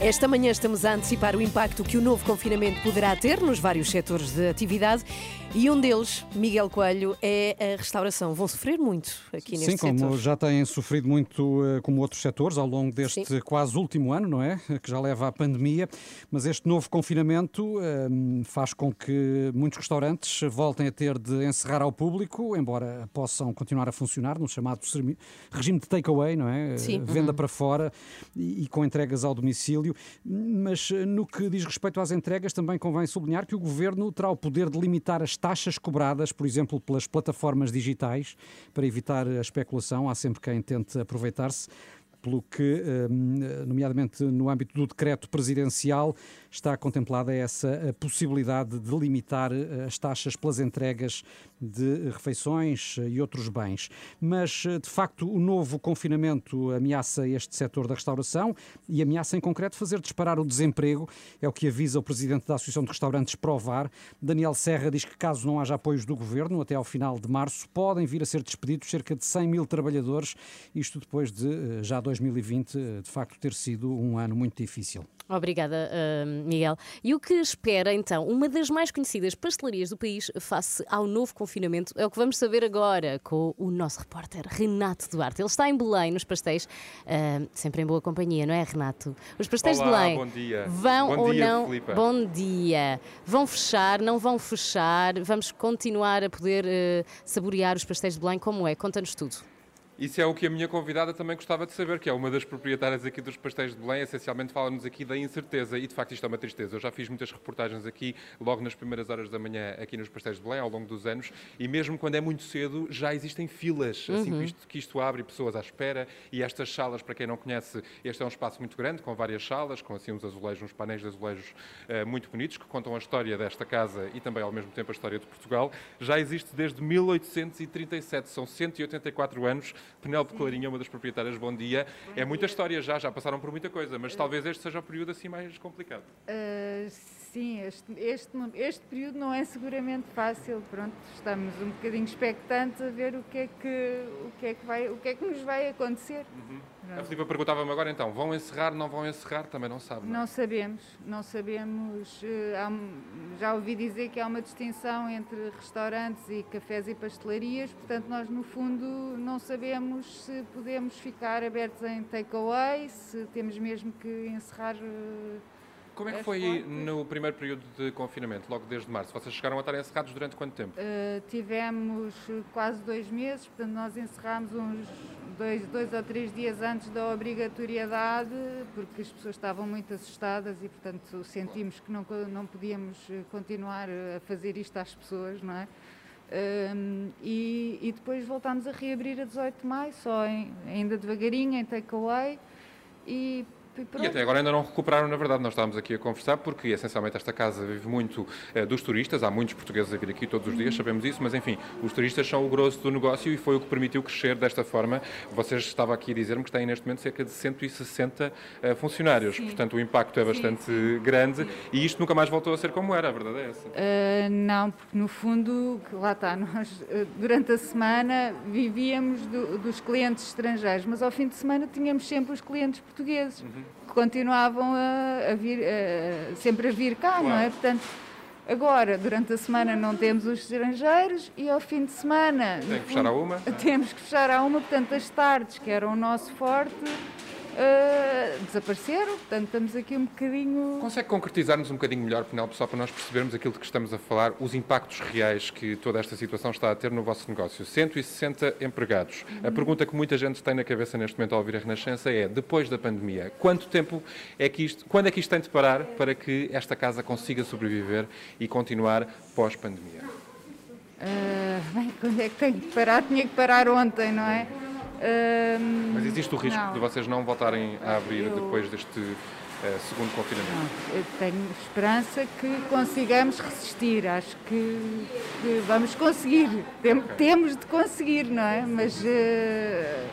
Esta manhã estamos a antecipar o impacto que o novo confinamento poderá ter nos vários setores de atividade e um deles, Miguel Coelho, é a restauração. Vão sofrer muito aqui neste Sim, como setor. já têm sofrido muito eh, como outros setores ao longo deste Sim. quase último ano, não é? Que já leva à pandemia, mas este novo confinamento eh, faz com que muitos restaurantes voltem a ter de encerrar ao público, embora possam continuar a funcionar no chamado regime de takeaway, não é? Eh, Sim. Venda para fora e, e com entregas ao domicílio. Mas eh, no que diz respeito às entregas, também convém sublinhar que o governo terá o poder de limitar as taxas cobradas, por exemplo, pelas plataformas digitais, para evitar a especulação. Há sempre quem tente aproveitar-se. Pelo que, eh, nomeadamente no âmbito do decreto presidencial, está contemplada essa eh, possibilidade de limitar eh, as taxas pelas entregas de refeições eh, e outros bens. Mas, de facto, o novo confinamento ameaça este setor da restauração e ameaça, em concreto, fazer disparar o desemprego. É o que avisa o presidente da Associação de Restaurantes Provar. Daniel Serra diz que, caso não haja apoios do governo, até ao final de março, podem vir a ser despedidos cerca de 100 mil trabalhadores. Isto depois de já 2020, eh, de facto, ter sido um ano muito difícil. Obrigada, Miguel. E o que espera, então, uma das mais conhecidas pastelarias do país face ao novo confinamento? É o que vamos saber agora com o nosso repórter Renato Duarte. Ele está em Belém, nos pastéis, ah, sempre em boa companhia, não é, Renato? Os pastéis Olá, de Belém bom dia. vão Bom ou dia, não? Filipa. Bom dia. Vão fechar, não vão fechar? Vamos continuar a poder ah, saborear os pastéis de Belém? Como é? Conta-nos tudo. Isso é o que a minha convidada também gostava de saber, que é uma das proprietárias aqui dos pastéis de Belém. Essencialmente fala-nos aqui da incerteza e de facto isto é uma tristeza. Eu já fiz muitas reportagens aqui, logo nas primeiras horas da manhã, aqui nos pastéis de Belém, ao longo dos anos, e mesmo quando é muito cedo, já existem filas, assim Uhum. que, isto, que isto abre, pessoas à espera. E estas salas, para quem não conhece, este é um espaço muito grande, com várias salas, com assim uns azulejos, uns painéis de azulejos eh, muito bonitos, que contam a história desta casa e também ao mesmo tempo a história de Portugal. Já existe desde 1837, são 184 anos. Penélope Clarinha, uma das proprietárias, bom dia. é muita história já, já passaram por muita coisa, mas talvez este seja o período assim mais complicado. Uh, sim, este, este, este período não é seguramente fácil. Pronto, estamos um bocadinho expectantes a ver o que é que, o que, é que, vai, o que, é que nos vai acontecer. A Filipa perguntava-me agora então, vão encerrar, não vão encerrar? Também não sabe. não é? Não sabemos, não sabemos. eh, já ouvi dizer que há uma distinção entre restaurantes e cafés e pastelarias, portanto, nós no fundo não sabemos se podemos ficar abertos em takeaway, se temos mesmo que encerrar. Eh, Como é que as foi no primeiro período de confinamento, logo desde março? Vocês chegaram a estar encerrados durante quanto tempo? Uh, tivemos quase dois meses, portanto, nós encerrámos uns dois, dois ou três dias antes da obrigatoriedade, porque as pessoas estavam muito assustadas e, portanto, sentimos que não, não podíamos uh, continuar a fazer isto às pessoas, não é? Um, e, e depois voltámos a reabrir a 18 de maio, só em- ainda devagarinho, em takeaway. E, e até agora ainda não recuperaram, na verdade. Nós estávamos aqui a conversar porque, essencialmente, esta casa vive muito eh, dos turistas. Há muitos portugueses a vir aqui todos os dias, sabemos isso, mas, enfim, os turistas são o grosso do negócio e foi o que permitiu crescer desta forma. Vocês estavam aqui a dizer-me que têm, neste momento, cerca de 160 eh, funcionários. Sim. Portanto, o impacto é bastante grande e isto nunca mais voltou a ser como era, a verdade é essa. Uh, não, porque no fundo, lá está, nós durante a semana vivíamos do- dos clientes estrangeiros, mas ao fim de semana tínhamos sempre os clientes portugueses. Continuavam a, a vir, a- sempre a vir cá, não é? Portanto, agora, durante a semana não temos os estrangeiros e ao fim de semana... Tem que fechar à uma? Temos que fechar à uma, portanto, as tardes, que eram o nosso forte, eh, desapareceram, portanto, estamos aqui um bocadinho... Consegue concretizar-nos um bocadinho melhor, Penélope, só para nós percebermos aquilo de que estamos a falar, os impactos reais que toda esta situação está a ter no vosso negócio? 160 empregados. A pergunta que muita gente tem na cabeça neste momento ao ouvir a Renascença é, depois da pandemia, quanto tempo é que isto, quando é que isto tem de parar para que esta casa consiga sobreviver e continuar pós-pandemia? Ah, bem, quando é que tenho que parar? Tinha que parar ontem, não é? Ahm, Mas existe o risco não. de vocês não voltarem a abrir depois deste eh, segundo confinamento? Eu tenho esperança que consigamos resistir. Acho que, que vamos conseguir. Tem- Temos de conseguir, não é? Mas, eh,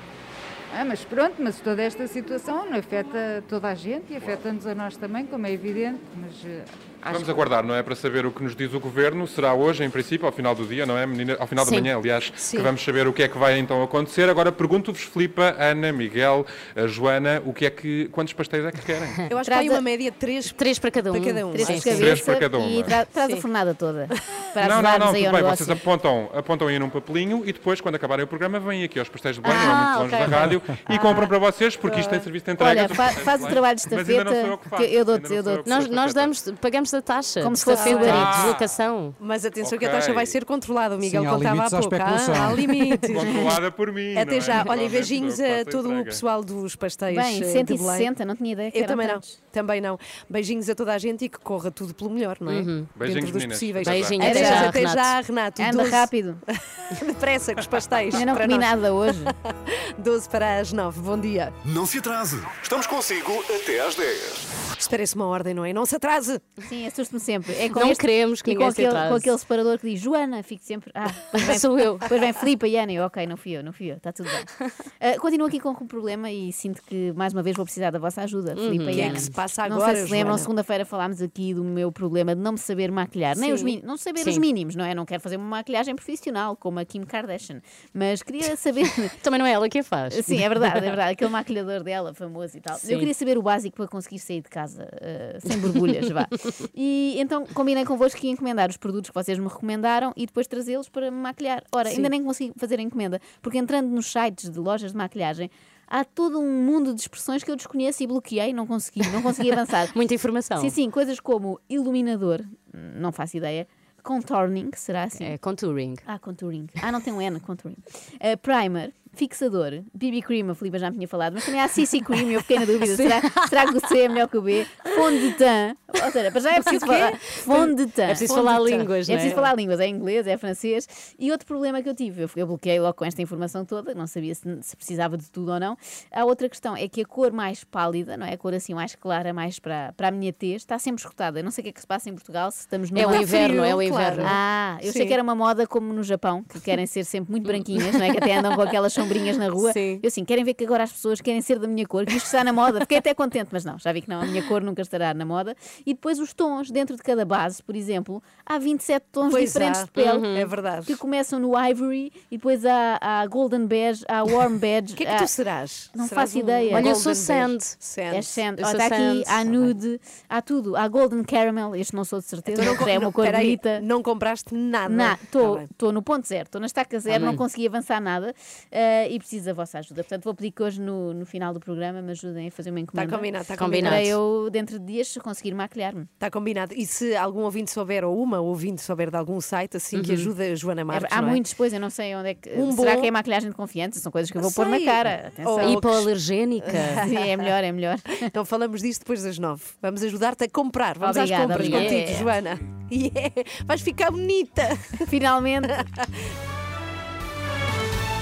ah, mas pronto, mas toda esta situação não afeta toda a gente e afeta-nos a nós também, como é evidente. Mas eh, acho Vamos aguardar, não é? Para saber o que nos diz o Governo. Será hoje, em princípio, ao final do dia, não é, menina? Ao final Sim. da manhã, aliás, Sim. que vamos saber o que é que vai então acontecer. Agora pergunto-vos, Filipa, Ana, Miguel, a Joana, o que é que, quantos pastéis é que querem? Eu acho que há uma média de três, três para cada um. Para cada um. Três sim. cabeça Três para cada uma. e tra traz a Sim. fornada toda. Para não, não, não, tudo bem, negócio. vocês apontam, apontam aí num papelinho e depois, quando acabarem o programa, vêm aqui aos pastéis de banho, Ah, não é muito longe ok. da rádio, e compram para vocês, porque isto tem serviço de entrega. Olha, faz o trabalho de Mas ainda não sou eu estafeta, que eu dou-te, Nós, a damos, pagamos a taxa. Como se fosse estafeta Uber deslocação. Mas atenção que a taxa vai ser controlada. O Miguel Sim, contava há pouco. ah. Há limites. Controlada por mim. Até não é? já. Olha, e beijinhos a todo o entrega. pessoal dos pastéis. Bem, eh, de 160, não tinha ideia que Eu também não, também não. Beijinhos a toda a gente e que corra tudo pelo melhor, não é? Uhum. Beijinhos, Dentro dos meninas. possíveis. Até. Beijinhos, Até até já, até Renato. já, Renato. Anda 12 rápido. Depressa com os pastéis. Eu não comi nós. nada hoje. 12 para as 9. Bom dia. Não se atrase. Estamos consigo até às 10. Espera-se uma ordem, não é? Não se atrase. Sim, assusto-me sempre. É com Não este- queremos que e com ninguém se aquele, atrase. com aquele separador que diz Joana, fico sempre. Ah, vem, Sou eu. Depois vem Filipe e Ana. Eu, ok, não fui eu, não fui eu, está tudo bem. Ah, continuo aqui com um problema e sinto que mais uma vez vou precisar da vossa ajuda, Filipe O e que é Ana. que se passa Não agora, sei se lembram, Joana? segunda-feira falámos aqui do meu problema de não me saber maquilhar, nem Sim. os mínimos, não saber os Sim. mínimos, não é? Não quero fazer uma maquilhagem profissional como a Kim Kardashian, mas queria saber. Também não é ela que a faz. Sim, é verdade, é verdade. Aquele maquilhador dela, famoso e tal. Sim. Eu queria saber o básico para conseguir sair de casa eh, sem borbulhas, vá. E então combinei convosco que ia encomendar os produtos que vocês me recomendaram e depois trazê-los para me maquilhar. Ora, Sim. ainda nem consegui fazer a encomenda, porque entrando nos sites de lojas de maquilhagem. Há todo um mundo de expressões que eu desconheço e bloqueei, não consegui, não consegui avançar. Muita informação. Sim, sim, coisas como iluminador, não faço ideia. Contorning, será assim? É contouring. Ah, contouring. Ah, não tem um N, contouring. Uh, primer, fixador, BB cream, a Filipa já me tinha falado, mas também há CC cream, eu fiquei na dúvida, será, será que o C é melhor que o B? Fond de teint, ou seja, para já é preciso falar, fond de teint. É preciso falar línguas, É é? preciso falar línguas, é inglês, é francês. E outro problema que eu tive, eu, eu bloqueei logo com esta informação toda, não sabia se, se precisava de tudo ou não. A outra questão é que a cor mais pálida, não é? A cor assim mais clara, mais para, para a minha tez, está sempre escutada. Eu não sei o que é que se passa em Portugal, se estamos no É o inverno, é o inverno. ah, eu sei Sim. que era uma moda como no Japão, que querem ser sempre muito branquinhas, não é? Que até andam com aquelas sombrinhas na rua. Sim. Eu assim, querem ver que agora as pessoas querem ser da minha cor, que isto está na moda. Fiquei até contente, mas não, já vi que não, a minha cor nunca estará na moda. E depois os tons, dentro de cada base, por exemplo, há 27 tons Pois diferentes há. de pele. Uhum. É verdade. Que começam no ivory e depois há, há golden beige, há warm beige. O que é que há- tu serás? Não Serás faço um ideia. Olha, eu sou sand. Sand. É sand. Eu Olha, sou está aqui, há nude, há tudo. Há golden caramel, este não sou de certeza, Então mas é uma cor peraí, bonita. não compraste nada. Estou Tá no ponto zero, estou na estaca zero, não consegui avançar nada eh, e preciso da vossa ajuda. Portanto, vou pedir que hoje no, no final do programa me ajudem a fazer uma Está encomenda. combinado, está Combinado. Para eu, dentro de dias, conseguir maquilhar-me. Está combinado. E se algum ouvinte souber, ou uma ouvinte souber de algum site, assim que ajuda a Joana É, Marques, há não é? muitos, pois eu não sei onde é que. Um será bom- que é maquilhagem de confiança? São coisas que eu vou pôr na Sei. cara. Atenção. Ou- Hipoalergénica. Sim, é melhor, é melhor. Então falamos disto depois das nove. Vamos ajudar-te a comprar. Vamos Obrigada, às compras obrigada. contigo, Joana. Yeah. Vais ficar bonita. Finalmente.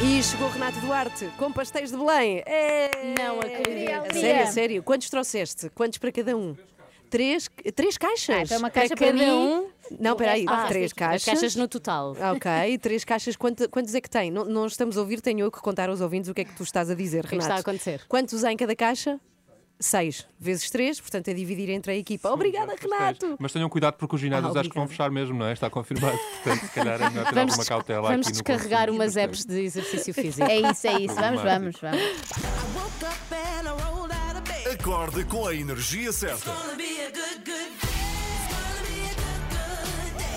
E chegou Renato Duarte com pastéis de Belém. É... Não acredito. Sério, sério. Quantos trouxeste? Quantos para cada um? Três, três caixas. Ah, então uma Para caixa para, cada mim. um. Não, peraí, Ah, três as caixas. caixas no total. Ok, três caixas. Quanto- quantos é que tem? Não, não estamos a ouvir, tenho eu que contar aos ouvintes o que é que tu estás a dizer, O que é que Renato. está a acontecer? Quantos há em cada caixa? Seis vezes três, portanto é dividir entre a equipa. Obrigada, Renato! Mas tenham cuidado porque os ginásios Ah, acho que vão fechar mesmo, não é? Está confirmado. Portanto, se calhar é melhor ter Vamos, alguma cautela vamos aqui no descarregar umas apps de exercício físico. É isso, é isso. Vamos, vamos, vamos. Acorde com a energia certa.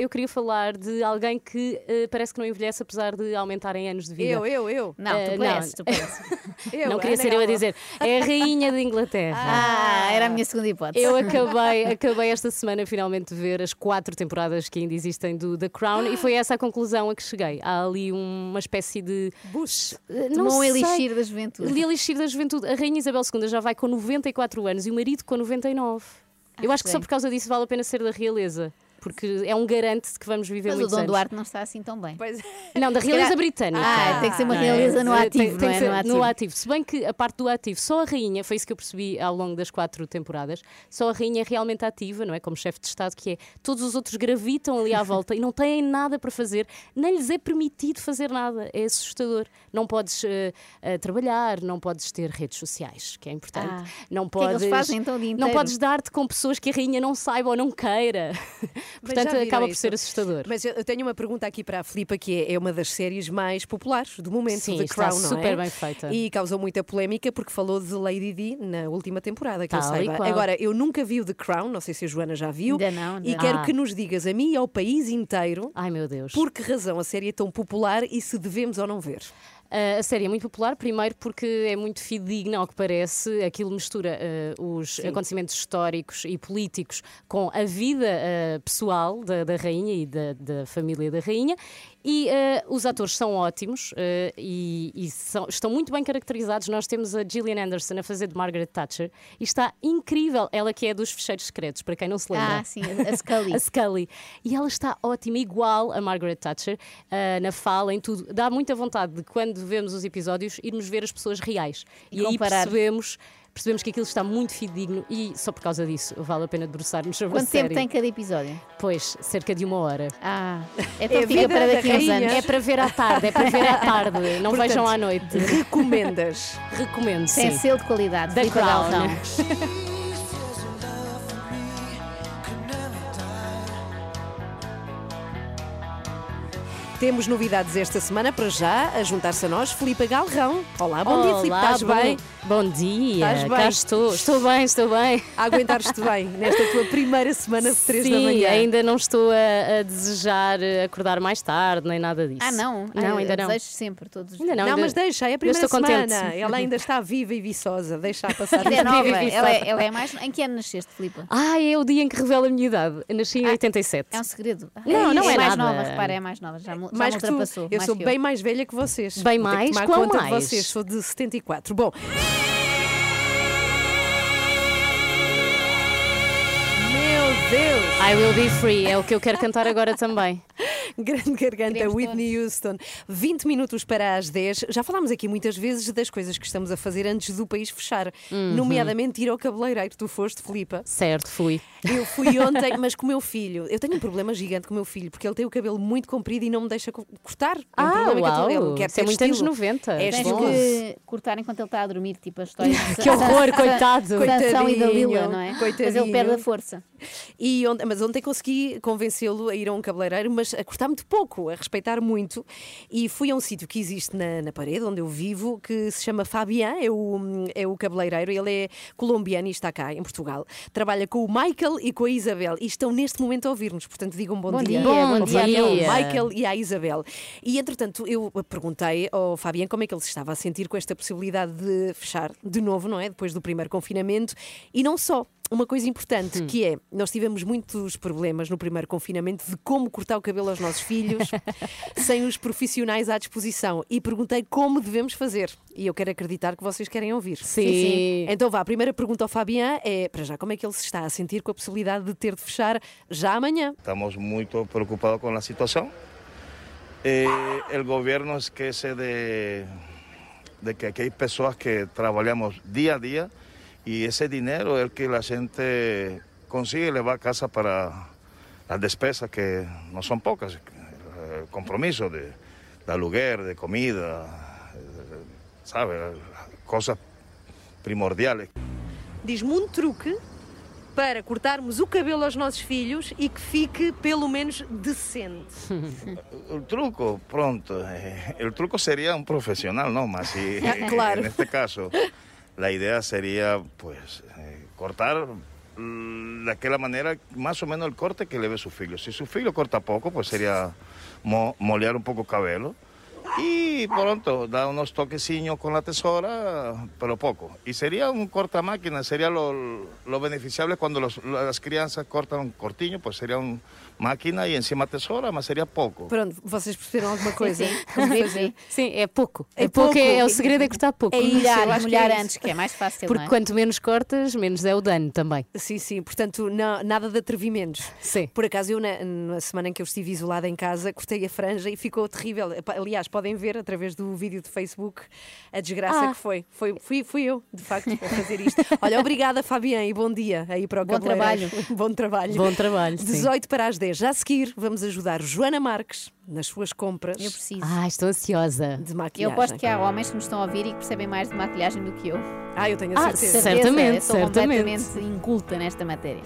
Eu queria falar de alguém que eh, parece que não envelhece apesar de aumentarem anos de vida. Eu, eu, eu. Não, Eh, tu pareces, tu pareces. Eu, não queria Ana ser eu a dizer. É a rainha da Inglaterra. Ah, era a minha segunda hipótese. Eu acabei, acabei esta semana finalmente de ver as quatro temporadas que ainda existem do The Crown e foi essa a conclusão a que cheguei. Há ali uma espécie de. Bush. Não Tomou um sei. elixir da juventude. Ali elixir da juventude. A Rainha Isabel II já vai com 94 anos e o marido com 99. Eu acho que só por causa disso vale a pena ser da realeza. Porque é um garante de que vamos viver Mas o muitos Dom anos. Duarte não está assim tão bem. Pois Não, da realeza britânica. Ah, tem que ser uma Não realeza no Tem- ativo, tem não que é? ser No ativo. ativo. Se bem que a parte do ativo, só a rainha, foi isso que eu percebi ao longo das quatro temporadas, só a rainha é realmente ativa, não é? Como chefe de Estado, que é. Todos os outros gravitam ali à volta e não têm nada para fazer, nem lhes é permitido fazer nada. É assustador. Não podes eh, eh, trabalhar, não podes ter redes sociais, que é importante. Ah. Não O que é que podes. eles fazem, então, o dia não podes dar-te com pessoas que a rainha não saiba ou não queira. Portanto, acaba por isso? ser assustador. Mas eu eu tenho uma pergunta aqui para a Filipa, que é, é uma das séries mais populares do momento, Sim, The Crown, não super é? bem feita. E causou muita polémica porque falou de Lady Di na última temporada, que eu Tal e saiba. Agora, eu nunca vi o The Crown, não sei se a Joana já viu. Ainda não, ainda E quero Ah. que nos digas, a mim e ao país inteiro, Ai meu Deus. por que razão a série é tão popular e se devemos ou não ver. Uh, a série é muito popular, primeiro porque é muito fidedigna, ao que parece. Aquilo mistura uh, os acontecimentos históricos e políticos com a vida uh, pessoal da, da rainha e da, da família da rainha. E uh, os atores são ótimos uh, e, e são- estão muito bem caracterizados. Nós temos a Gillian Anderson a fazer de Margaret Thatcher e está incrível. Ela que é dos fecheiros secretos, para quem não se lembra. Ah, sim, a Scully. A Scully. E ela está ótima, igual a Margaret Thatcher, ah, na fala, em tudo. Dá muita vontade de, quando vemos os episódios, irmos ver as pessoas reais. E E, aí percebemos, percebemos que aquilo está muito fidedigno e só por causa disso vale a pena debruçar-nos sobre Quanto a série. tempo tem cada episódio? Pois, cerca de uma hora. Ah, É a fica para da daqui a uns anos. É para ver à tarde, é para ver à tarde. Não Portanto, vejam à noite. Recomendas? Recomendo, Tem sim. selo de qualidade. Filipe Crown. Temos novidades esta semana para já, a juntar-se a nós, Filipe Galrão. Olá, bom dia, Filipe, Olá, estás bom- bem? Bom dia, Estás cá bem? estou. Estou bem, estou bem. A aguentar-te bem nesta tua primeira semana de 3 Sim, da manhã. ainda não estou a, a desejar eh, acordar mais tarde, nem nada disso. Ah, não? Não, Ah, ainda não. Desejo sempre, todos os Ainda não, Não, ainda- mas deixa, é a eu primeira estou semana. contente. Ela ainda está viva e viçosa. Deixa a passar. Ainda é nova. Ela só. é, ela é mais. Em que ano nasceste, Filipe? Ah, é o dia em que revela a minha idade. Eu nasci em 87. É um segredo. Não, não é é mais nada. nova, repara, é mais nova. Já Mais que tu. Eu sou bem mais velha que vocês. Bem mais? Quão mais? vocês. Sou de 74. Bom. Deus! I Will Be Free é o que eu quero cantar agora também. Grande garganta, Queremos Whitney Houston. 20 minutos para as 10. Já falámos aqui muitas vezes das coisas que estamos a fazer antes do país fechar, Uhum. nomeadamente ir ao cabeleireiro. Tu foste, Filipa. Certo, fui. Eu fui ontem, mas com o meu filho. Eu tenho um problema gigante com o meu filho, porque ele tem o cabelo muito comprido e não me deixa co- cortar. É um Ah, problema que eu uau, tenho. Ele quer isso é muito anos estilo. 90. É Tens que cortar enquanto ele está a dormir, tipo a história de Que horror, coitado. Sansão e Dalila, Coitadinho, não é? Mas coitadinho. ele perde a força. E ontem- mas ontem consegui convencê-lo a ir a um cabeleireiro, mas a cortar muito pouco, a respeitar muito. E fui a um sítio que existe na, na parede onde eu vivo, que se chama Fabian, é o, é o cabeleireiro. Ele é colombiano e está cá em Portugal. Trabalha com o Michael e com a Isabel e estão neste momento a ouvir-nos. Portanto, digam bom, Bom dia. dia, bom Fabian, ao dia. Michael e à Isabel. E entretanto, eu perguntei ao Fabian como é que ele se estava a sentir com esta possibilidade de fechar de novo, não é? Depois do primeiro confinamento. E não só. Uma coisa importante Hum. que é, nós tivemos muitos problemas no primeiro confinamento de como cortar o cabelo aos nossos filhos sem os profissionais à disposição e perguntei como devemos fazer. E eu quero acreditar que vocês querem ouvir. Sim. Sim. Então vá, a primeira pergunta ao Fabian é, para já, como é que ele se está a sentir com a possibilidade de ter de fechar já amanhã? Estamos muy preocupados con la situación. Eh, el gobierno esquece de, de que aquí hay personas que trabajamos día a día y ese dinero es el que la gente consigue y le va a casa para, las despesas que no son pocas, el compromiso de, de aluguer, de comida, eh, ¿sabe? Cosas primordiales. Diz-me um truque para cortarmos o cabelo aos nossos filhos e que fique pelo menos decente. El truco, pronto, eh, el truco sería un profesional, ¿no? Más si Claro. en este caso la idea sería, pues, eh, cortar mm, de aquella manera más o menos el corte que le ve su filho. Si su filho corta poco, pues sería mo- molear un poco el cabello y pronto dar unos toqueciños con la tesora, pero poco. Y sería un corta máquina, sería lo, lo beneficiable cuando los- las crianças cortan cortiño, pues sería un máquina y encima tesora, mas sería poco. Pronto, vocês perceberam alguma coisa? sim. Como Sim, sim. Sim, é pouco. É É, pouco, é, pouco. é o segredo é cortar pouco. É isso, molhar, é antes, que é mais fácil, Porque é? quanto menos cortas, menos é o dano também. Sim, sim, portanto, não- nada de atrevimentos. Sim. Por acaso, eu, na, na semana em que eu estive isolada em casa, cortei a franja e ficou terrível. Aliás, podem ver através do vídeo de Facebook a desgraça Ah. que foi. foi fui, fui eu, de facto, a fazer isto. Olha, obrigada, Fabián, e bom dia aí para o Bom cabeleireiro. bom trabalho. Bom trabalho, sim. 18 para as 10. Já a seguir, vamos ajudar Joana Marques nas suas compras Eu preciso. Ah, estou ansiosa. de Eu maquilhagem. aposto que há homens que nos estão a ouvir e que percebem mais de maquilhagem do que eu. Ah, eu tenho a Ah, certeza. Certamente, eu sou certamente. completamente inculta nesta matéria.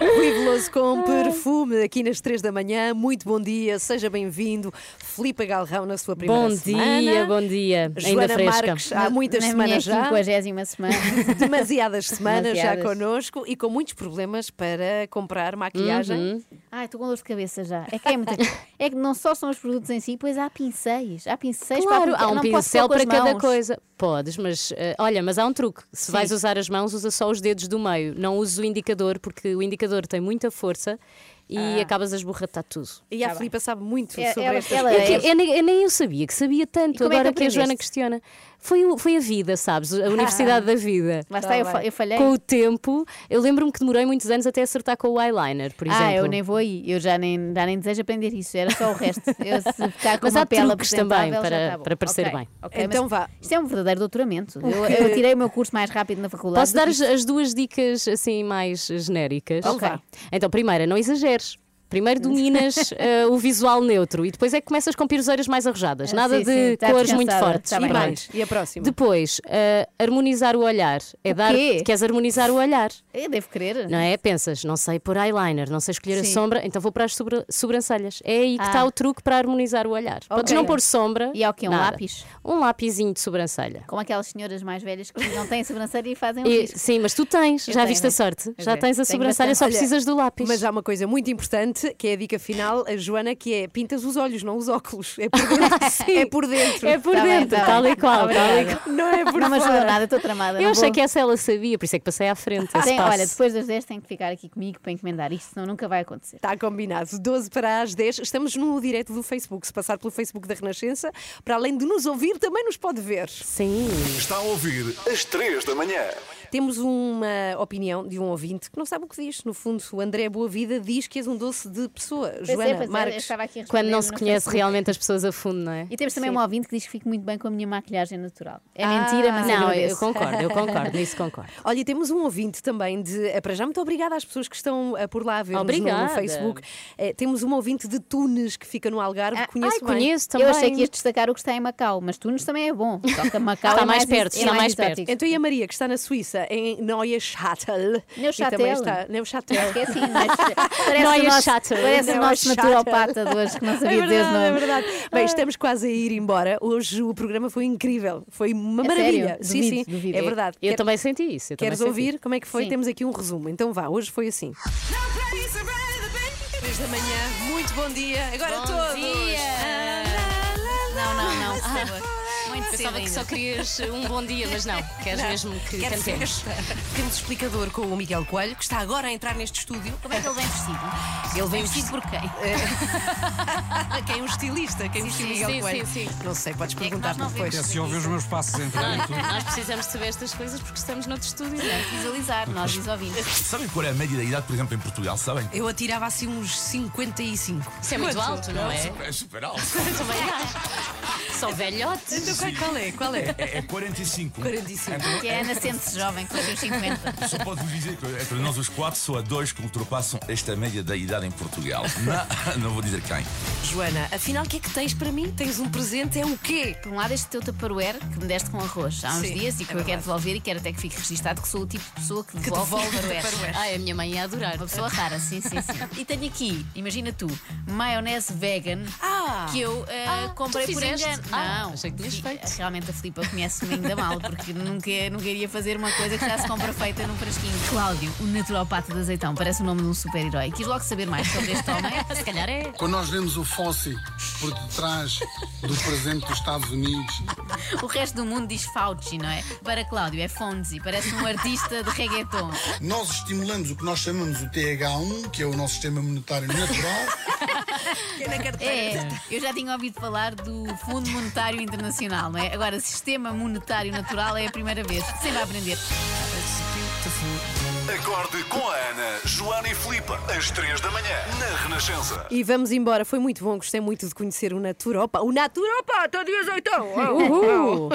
Rui Veloso com perfume aqui nas 3 da manhã. Muito bom dia, seja bem-vindo. Filipe Galrão na sua primeira Bom semana. dia, bom dia. Joana Ainda fresca. Marques, há muitas Na semanas minha já. 50 semana. Demasiadas semanas já Demasiadas. connosco e com muitos problemas para comprar maquilhagem. Uhum. Ai, estou com dor de cabeça já. É que é muita... É que não só são os produtos em si, pois há pincéis. Há pincéis Claro, para há um pincel para cada coisa. Podes, mas eh, olha, mas há um truque. Se Sim. vais usar as mãos, usa só os dedos do meio. Não uses o indicador, porque o indicador tem muita força e Ah. acabas a esborratar tudo. E a Tá bem. Filipa sabe muito É- sobre ela- estas ela É coisas. eu, nem, eu nem eu sabia que sabia tanto, E como é que agora que, a Joana questiona. Foi, foi a vida, sabes? A Universidade da Vida. Lá está, eu, fa- eu falhei. Com o tempo, eu lembro-me que demorei muitos anos até acertar com o eyeliner, por exemplo. Ah, eu nem vou aí. Eu já nem, já nem desejo aprender isso. Era só o resto. Eu, se ficar com Mas uma há pele truques também para- tá para parecer Ok, bem. ok, Então mas vá. Isto é um verdadeiro doutoramento. Eu, eu tirei o meu curso mais rápido na faculdade. Posso dar as, as duas dicas assim mais genéricas? Ok. Então, primeira, não Cheers. Primeiro dominas eh, o visual neutro e depois é que começas com piruleiras mais arrojadas. Ah, Nada sim, de sim, tá cores muito fortes. tá E mais? E a próxima? Depois, eh, harmonizar o olhar. É O dar. quê? Queres harmonizar o olhar? Eu devo querer. Não é? Pensas, não sei pôr eyeliner, não sei escolher a Sim. sombra, então vou para as sobra- sobrancelhas. É aí que Ah. está o truque para harmonizar o olhar. Podes Ok. não pôr sombra. E é o quê? Um nada. lápis? Um lápisinho de sobrancelha. Como aquelas senhoras mais velhas que não têm sobrancelha e fazem um E- risco. sim, mas tu tens, Eu já tenho. viste a sorte? Já é, tens a tenho sobrancelha, bastante. só Olha, precisas do lápis. Mas há uma coisa muito importante que é a dica final, a Joana, que é pintas os olhos, não os óculos. É por dentro. é por dentro. É por Tá bem, dentro, tá tal bem. e qual, tal e qual. Não é por Não me ajudou fora. nada, estou tramada. Eu achei vou- que essa ela sabia, por isso é que passei à frente. Tem- olha, depois das 10 tem que ficar aqui comigo para encomendar isto, senão nunca vai acontecer. Está combinado. 12 para as 10. Estamos no direto do Facebook. Se passar pelo Facebook da Renascença, para além de nos ouvir, também nos pode ver. Sim. Está a ouvir às 3 da manhã. Temos uma opinião de um ouvinte que não sabe o que diz. No fundo, o André Boa Vida diz que és um doce de pessoa. Pois Joana é, pois é, eu Marques. estava aqui a Quando não se conhece Facebook. realmente as pessoas a fundo, não é? E temos também Sim. um ouvinte que diz que fico muito bem com a minha maquilhagem natural. É Ah, mentira, mas Não, eu agradeço. concordo, eu concordo, nisso concordo. Olha, temos um ouvinte também de. eh, Para já, muito obrigada às pessoas que estão eh, por lá a ver-nos no, no. Facebook. Eh, temos um ouvinte de Tunes que fica no Algarve. Ah, conheço ai, bem. conheço também. Eu achei que ias destacar o que está em Macau, mas Tunes também é bom. Só que Macau Está é mais mais, perto, é está mais perto. Então, e a Maria, que está na Suíça, em Neuchâtel. Neuchâtel. E também está. Neuchâtel. Acho que é assim, mas parece Não, o nosso, parece o nosso naturopata de hoje que não sabia é dizer é verdade. Bem, estamos quase a ir embora. Hoje o programa foi incrível. Foi uma É maravilha. sério? Sim, Duvido, sim. duvido. É verdade. Eu Quer- também senti isso. Queres senti. ouvir como é que foi? Sim. Temos aqui um resumo. Então vá, hoje foi assim. 3 da manhã, muito bom dia. Agora Bom todos. dia. Não, não, não, por Pensava que só querias um bom dia, mas não. Queres mesmo que cantemos. Temos explicador com o Miguel Coelho, que está agora a entrar neste estúdio. Como é que ele vem vestido? Ele vem Vestido por quem? Quem é um estilista? Quem vestiu Miguel sim, Coelho? sim, sim. Não sei, podes que perguntar não depois. vemos? Se ouvir os meus passos entrar e tudo. Nós precisamos de saber estas coisas porque estamos noutro estúdio, não é? Visualizar, nós os ouvimos. Sabem qual é a média da idade, por exemplo, em Portugal? Sabem? Eu atirava assim uns 55. Isso é muito alto, não é? É super alto. Também acho. São velhotes. Então qual- qual é? Qual é? É, é 45. 45. Então, Que é a nascente jovem, que faz os 50. Só posso vos dizer que entre nós os quatro só há dois que ultrapassam esta média da idade em Portugal. Não, não vou dizer quem. Joana, afinal, o que é que tens para mim? Tens um presente, é o quê? Por um lado, este teu tupperware que me deste com arroz há uns Sim, dias e que é eu quero verdade. devolver e quero até que fique registado que sou o tipo de pessoa que devolve, devolve tupperwares. Ai, a minha mãe ia adorar. Uma pessoa rara, sim, sim, sim. E tenho aqui, imagina tu, maionese vegan Ah! que eu eh, Ah, comprei tu por fizeste? engano. Não, achei que tinhas feito. realmente a Filipa conhece-me ainda mal, porque nunca, nunca iria fazer uma coisa que já se compra feita num frasquinho. Cláudio, o naturopata de azeitão, parece o nome de um super-herói. Quis logo saber mais sobre este homem. Se calhar é. Quando nós vemos o fóssil por detrás do presente dos Estados Unidos, O resto do mundo diz Fauci, não é? Para Cláudio é Fonzi, parece um artista de reggaeton. nós estimulamos o que nós chamamos o TH1, que é o nosso sistema monetário natural. É, eu já tinha ouvido falar do Fundo Monetário Internacional, não é? Agora, Sistema Monetário Natural é a primeira vez. Sempre a aprender. Acorde com a Ana, Joana e Filipe, às 3 da manhã, na Renascença. E vamos embora, foi muito bom, gostei muito de conhecer o Naturopa. O Naturopata de azeitão! Uhul!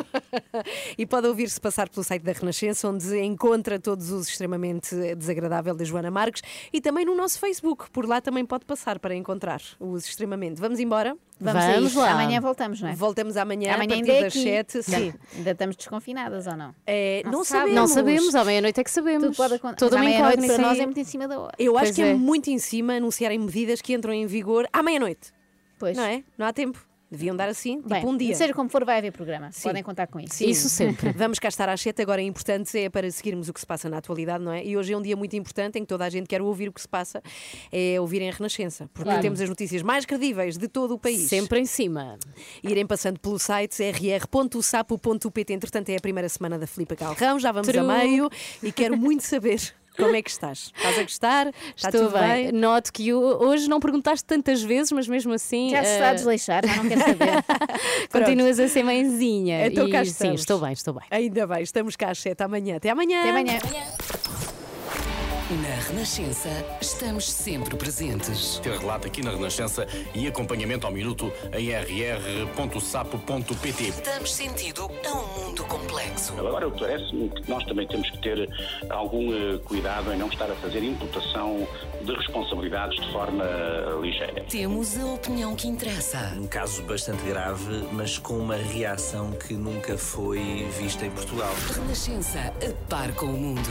e pode ouvir-se passar pelo site da Renascença, onde encontra todos os extremamente desagradável da Joana Marques e também no nosso Facebook. Por lá também pode passar para encontrar os extremamente. Vamos embora? Vamos, Vamos lá. Amanhã voltamos, não é? Voltamos amanhã, Amanhã a ainda partir das aqui. 7. Sim. Ainda, ainda estamos desconfinadas ou não? É, Não não, sabemos. Não sabemos, à meia-noite é que sabemos. Tudo pode acontecer. Toda uma incógnita. para nós é muito em cima da hora. Eu acho Pois que é. é. muito em cima anunciarem medidas que entram em vigor à meia-noite. Pois. Não é? Não há tempo. Deviam dar assim, tipo Bem, um dia. Seja como for, vai haver programa. Sim. Podem contar com isso. Sim. Isso sempre. Vamos cá estar às 7. Agora, é importante é para seguirmos o que se passa na atualidade, não é? E hoje é um dia muito importante em que toda a gente quer ouvir o que se passa, é ouvirem a Renascença, porque Claro. temos as notícias mais credíveis de todo o país. Sempre em cima. Irem passando pelo site rr.sapo.pt. Entretanto, é a primeira semana da Filipa Galrão, já vamos True. a meio e quero muito saber. Como é que estás? Estás a gostar? Está Estou tudo bem. bem? Noto que ho- hoje não perguntaste tantas vezes, mas mesmo assim. Já se está a eh, desleixar, já não quero saber. continuas a ser mãezinha. Então e, cá sim, estamos. estou bem, estou bem. Ainda bem, estamos cá às 7 amanhã. Até amanhã. Até amanhã. Na Renascença, estamos sempre presentes. Ter relato aqui na Renascença e acompanhamento ao minuto em rr.sapo.pt. Damos sentido a um mundo complexo. Agora, parece-me que nós também temos que ter algum eh, cuidado em não estar a fazer imputação de responsabilidades de forma eh, ligeira. Temos a opinião que interessa. Um caso bastante grave, mas com uma reação que nunca foi vista em Portugal. Renascença, a par com o mundo.